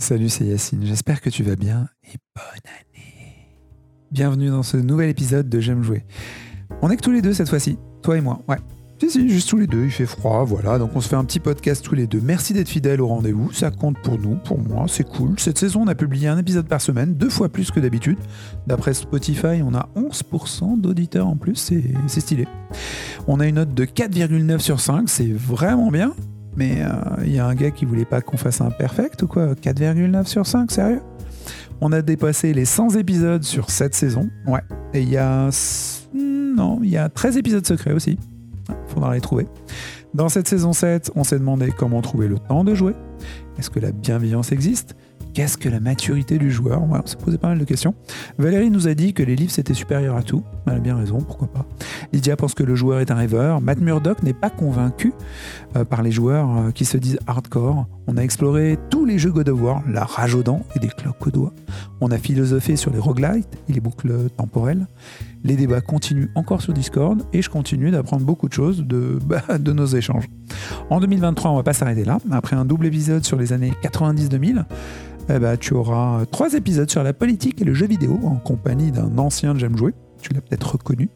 Salut, c'est Yacine, j'espère que tu vas bien et bonne année. Bienvenue dans ce nouvel épisode de J'aime jouer. On est que tous les deux cette fois-ci, toi et moi, ouais. Si, si, juste tous les deux, il fait froid, voilà, donc on se fait un petit podcast tous les deux. Merci d'être fidèle au rendez-vous, ça compte pour nous, pour moi, c'est cool. Cette saison, on a publié un épisode par semaine, deux fois plus que d'habitude. D'après Spotify, on a 11% d'auditeurs en plus, c'est stylé. On a une note de 4,9 sur 5, c'est vraiment bien. Mais il euh, y a un gars qui voulait pas qu'on fasse un perfect ou quoi? 4,9 sur 5, sérieux? On a dépassé les 100 épisodes sur cette saison. Ouais. Et il y a. Non, il y a 13 épisodes secrets aussi. Faudra les trouver. Dans cette saison 7, on s'est demandé comment trouver le temps de jouer. Est-ce que la bienveillance existe? Qu'est-ce que la maturité du joueur On s'est posé pas mal de questions. Valérie nous a dit que les livres c'était supérieur à tout. Elle a bien raison, pourquoi pas. Lydia pense que le joueur est un rêveur. Matt Murdock n'est pas convaincu euh, par les joueurs euh, qui se disent hardcore. On a exploré tous les jeux God of War, la rage aux dents et des cloques aux doigts. On a philosophé sur les roguelites et les boucles temporelles. Les débats continuent encore sur Discord et je continue d'apprendre beaucoup de choses de, bah, nos échanges. En 2023, on va pas s'arrêter là. Après un double épisode sur les années 90-2000, eh ben, tu auras trois épisodes sur la politique et le jeu vidéo en compagnie d'un ancien J'aime jouer. Tu l'as peut-être reconnu.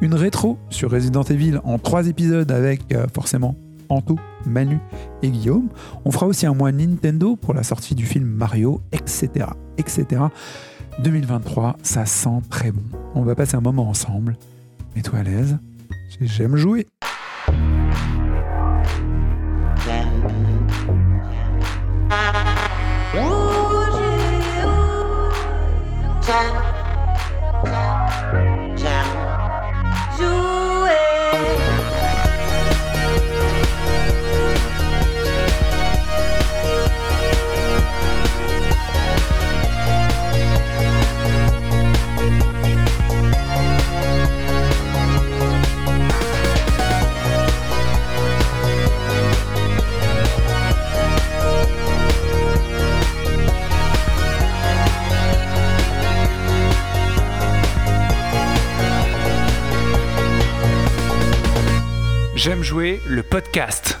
Une rétro sur Resident Evil en trois épisodes avec euh, forcément Anto, Manu et Guillaume. On fera aussi un mois Nintendo pour la sortie du film Mario, etc. etc. 2023, ça sent très bon. On va passer un moment ensemble. Mets-toi à l'aise. J'aime jouer. J'aime jouer le podcast.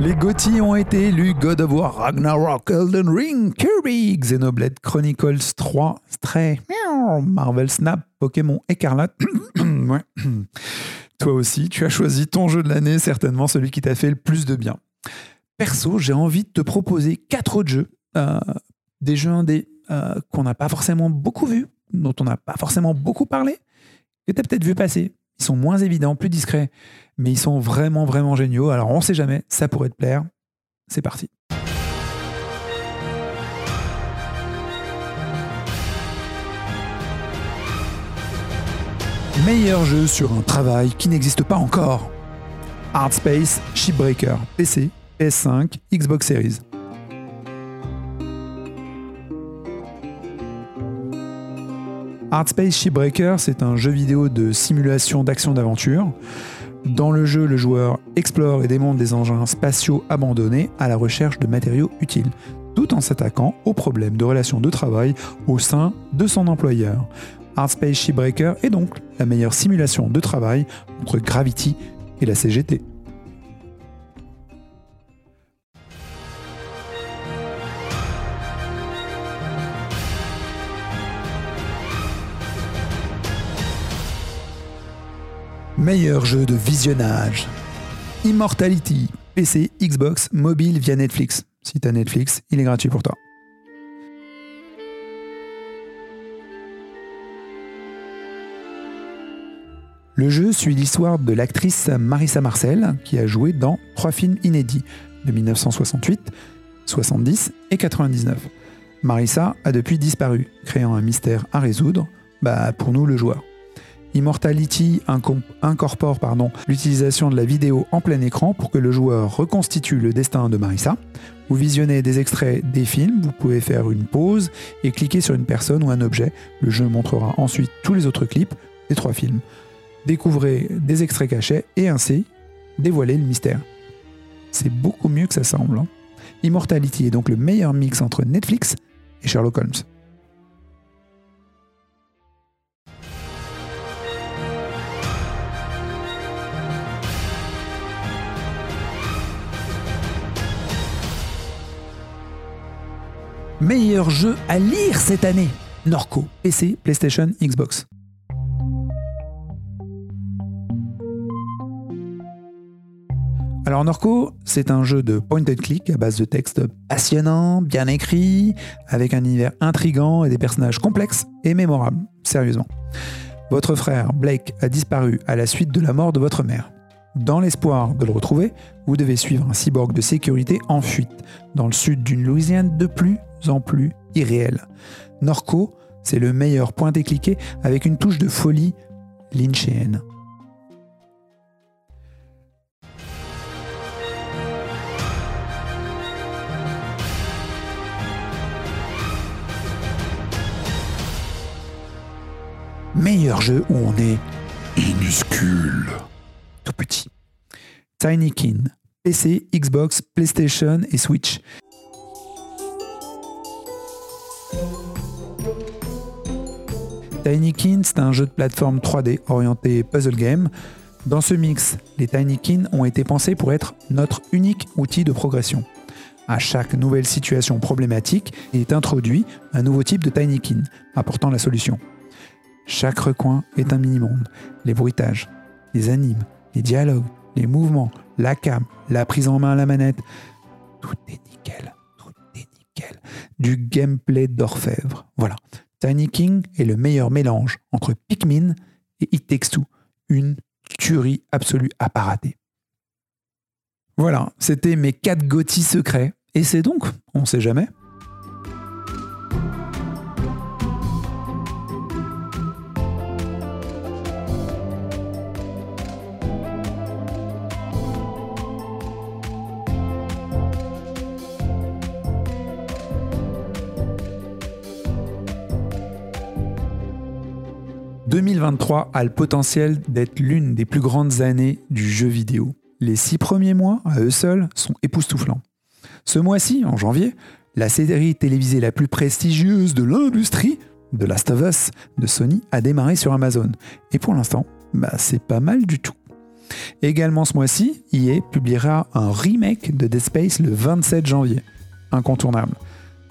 Les GOTY ont été élus God of War, Ragnarok, Elden Ring, Kirby, Xenoblade Chronicles 3, Stray, Marvel Snap, Pokémon Écarlate. Toi aussi, tu as choisi ton jeu de l'année, certainement celui qui t'a fait le plus de bien. Perso, j'ai envie de te proposer quatre autres jeux, euh, des jeux indés euh, qu'on n'a pas forcément beaucoup vus, dont on n'a pas forcément beaucoup parlé, que tu as peut-être vu passer, ils sont moins évidents, plus discrets, mais ils sont vraiment, vraiment géniaux. Alors on sait jamais, ça pourrait te plaire. C'est parti. Meilleur jeu sur un travail qui n'existe pas encore. Artspace Shipbreaker, PC, PS5, Xbox Series. Artspace Shipbreaker, c'est un jeu vidéo de simulation d'action d'aventure. Dans le jeu, le joueur explore et démonte des engins spatiaux abandonnés à la recherche de matériaux utiles, tout en s'attaquant aux problèmes de relations de travail au sein de son employeur. Artspace Shipbreaker est donc la meilleure simulation de travail entre Gravity et la CGT. Meilleur jeu de visionnage. Immortality, PC, Xbox, mobile via Netflix. Si t'as Netflix, il est gratuit pour toi. Le jeu suit l'histoire de l'actrice Marissa Marcel, qui a joué dans trois films inédits de 1968, 70 et 99. Marissa a depuis disparu, créant un mystère à résoudre, bah pour nous le joueur. Immortality incorpore l'utilisation de la vidéo en plein écran pour que le joueur reconstitue le destin de Marissa. Vous visionnez des extraits des films, vous pouvez faire une pause et cliquer sur une personne ou un objet. Le jeu montrera ensuite tous les autres clips des trois films. Découvrez des extraits cachés et ainsi dévoiler le mystère. C'est beaucoup mieux que ça semble. Hein. Immortality est donc le meilleur mix entre Netflix et Sherlock Holmes. Meilleur jeu à lire cette année Norco, PC, PlayStation, Xbox. Alors Norco, c'est un jeu de point and click à base de texte passionnant, bien écrit, avec un univers intrigant et des personnages complexes et mémorables, sérieusement. Votre frère, Blake, a disparu à la suite de la mort de votre mère. Dans l'espoir de le retrouver, vous devez suivre un cyborg de sécurité en fuite, dans le sud d'une Louisiane de plus en plus irréelle. Norco, c'est le meilleur point et cliqué avec une touche de folie lynchéenne. meilleur jeu où on est minuscule, tout petit. Tinykin, PC, Xbox, PlayStation et Switch. Tinykin, c'est un jeu de plateforme 3D orienté puzzle game. Dans ce mix, les Tinykin ont été pensés pour être notre unique outil de progression. À chaque nouvelle situation problématique est introduit un nouveau type de Tinykin, apportant la solution. Chaque recoin est un mini-monde. Les bruitages, les animes, les dialogues, les mouvements, la cam, la prise en main à la manette. Tout est nickel. Tout est nickel. Du gameplay d'orfèvre. Voilà. Tiny King est le meilleur mélange entre Pikmin et It Takes Two. Une tuerie absolue à pas rater. Voilà, c'était mes 4 gothis secrets. Et c'est donc, on sait jamais, 2023 a le potentiel d'être l'une des plus grandes années du jeu vidéo. Les six premiers mois, à eux seuls, sont époustouflants. Ce mois-ci, en janvier, la série télévisée la plus prestigieuse de l'industrie, The Last of Us, de Sony, a démarré sur Amazon. Et pour l'instant, bah, c'est pas mal du tout. Également ce mois-ci, EA publiera un remake de Dead Space le 27 janvier. Incontournable.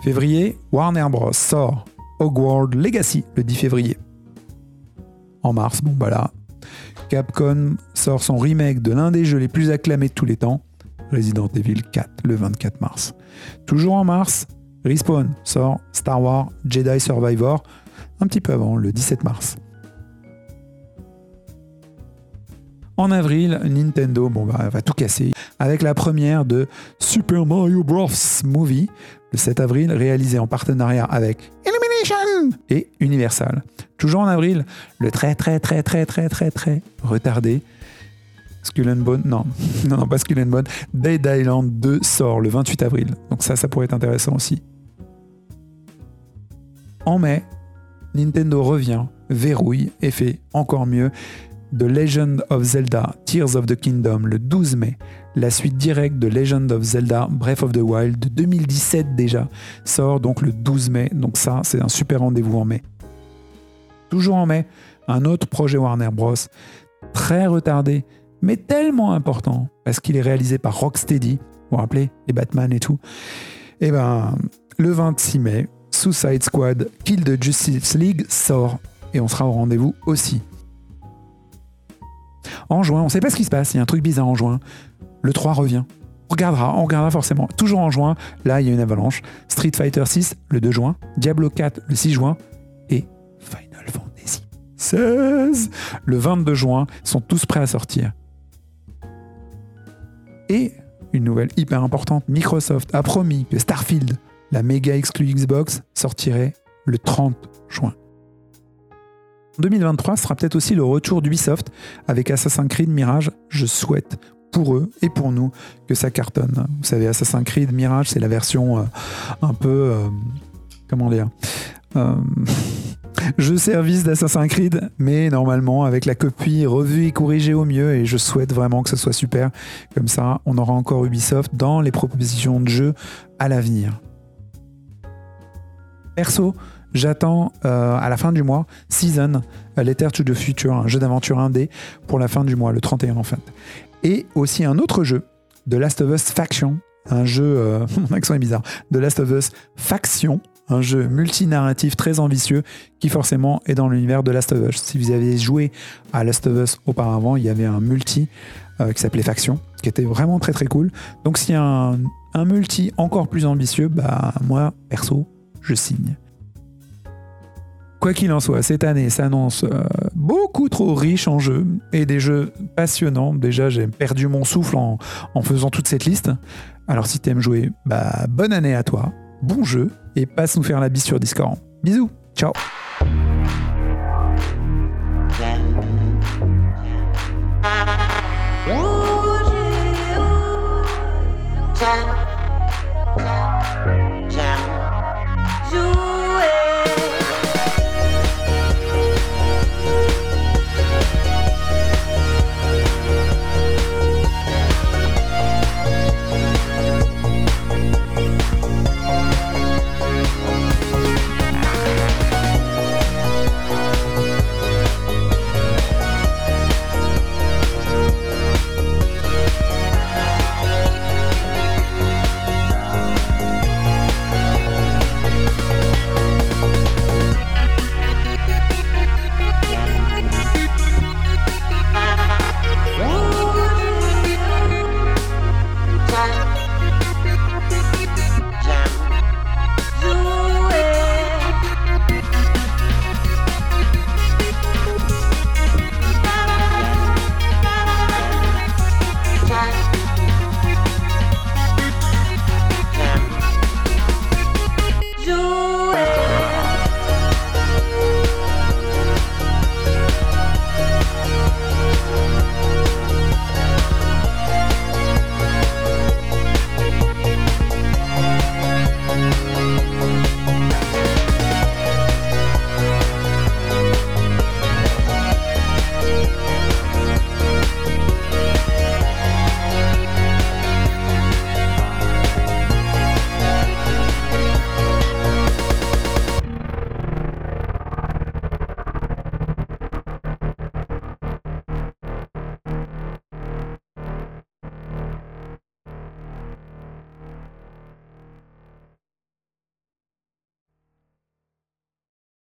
Février, Warner Bros. sort Hogwarts Legacy le 10 février en mars. Bon, bah là, Capcom sort son remake de l'un des jeux les plus acclamés de tous les temps, Resident Evil 4, le 24 mars. Toujours en mars, Respawn sort Star Wars Jedi Survivor, un petit peu avant, le 17 mars. En avril, Nintendo bon bah, va tout casser avec la première de Super Mario Bros. Movie, le 7 avril, réalisé en partenariat avec et Universal. Toujours en avril, le très très très très très très très retardé Skull and Bone, non, non, non, pas Skull and Bone, Dead Island 2 sort le 28 avril. Donc ça, ça pourrait être intéressant aussi. En mai, Nintendo revient, verrouille et fait encore mieux. The Legend of Zelda Tears of the Kingdom le 12 mai, la suite directe de Legend of Zelda Breath of the Wild de 2017 déjà, sort donc le 12 mai. Donc ça, c'est un super rendez-vous en mai. Toujours en mai, un autre projet Warner Bros. Très retardé, mais tellement important, parce qu'il est réalisé par Rocksteady, vous vous rappelez, les Batman et tout. Et eh ben, le 26 mai, Suicide Squad Kill the Justice League sort, et on sera au rendez-vous aussi. En juin, on ne sait pas ce qui se passe, il y a un truc bizarre en juin. Le 3 revient. On regardera, on regardera forcément. Toujours en juin, là il y a une avalanche. Street Fighter 6 le 2 juin, Diablo 4 le 6 juin et Final Fantasy 16 le 22 juin sont tous prêts à sortir. Et une nouvelle hyper importante, Microsoft a promis que Starfield, la méga exclue Xbox, sortirait le 30 juin. 2023 sera peut-être aussi le retour d'Ubisoft avec Assassin's Creed Mirage. Je souhaite pour eux et pour nous que ça cartonne. Vous savez, Assassin's Creed Mirage, c'est la version euh, un peu... Euh, comment dire euh, jeu service d'Assassin's Creed, mais normalement avec la copie revue et corrigée au mieux, et je souhaite vraiment que ce soit super. Comme ça, on aura encore Ubisoft dans les propositions de jeux à l'avenir. Perso, j'attends à la fin du mois Season, Letter to the Future, un jeu d'aventure indé pour la fin du mois, le 31 en fait et aussi un autre jeu, The Last of Us Faction, un jeu, euh, mon accent est bizarre, The Last of Us Faction, un jeu multinarratif très ambitieux qui forcément est dans l'univers de Last of Us. Si vous avez joué à Last of Us auparavant, il y avait un multi euh, qui s'appelait Faction, qui était vraiment très très cool. Donc s'il y a un, un multi encore plus ambitieux, bah moi, perso, je signe. Quoi qu'il en soit, cette année s'annonce euh, beaucoup trop riche en jeux et des jeux passionnants. Déjà, j'ai perdu mon souffle en, faisant toute cette liste. Alors si t'aimes jouer, bah bonne année à toi, bon jeu et passe nous faire la bise sur Discord. Bisous, ciao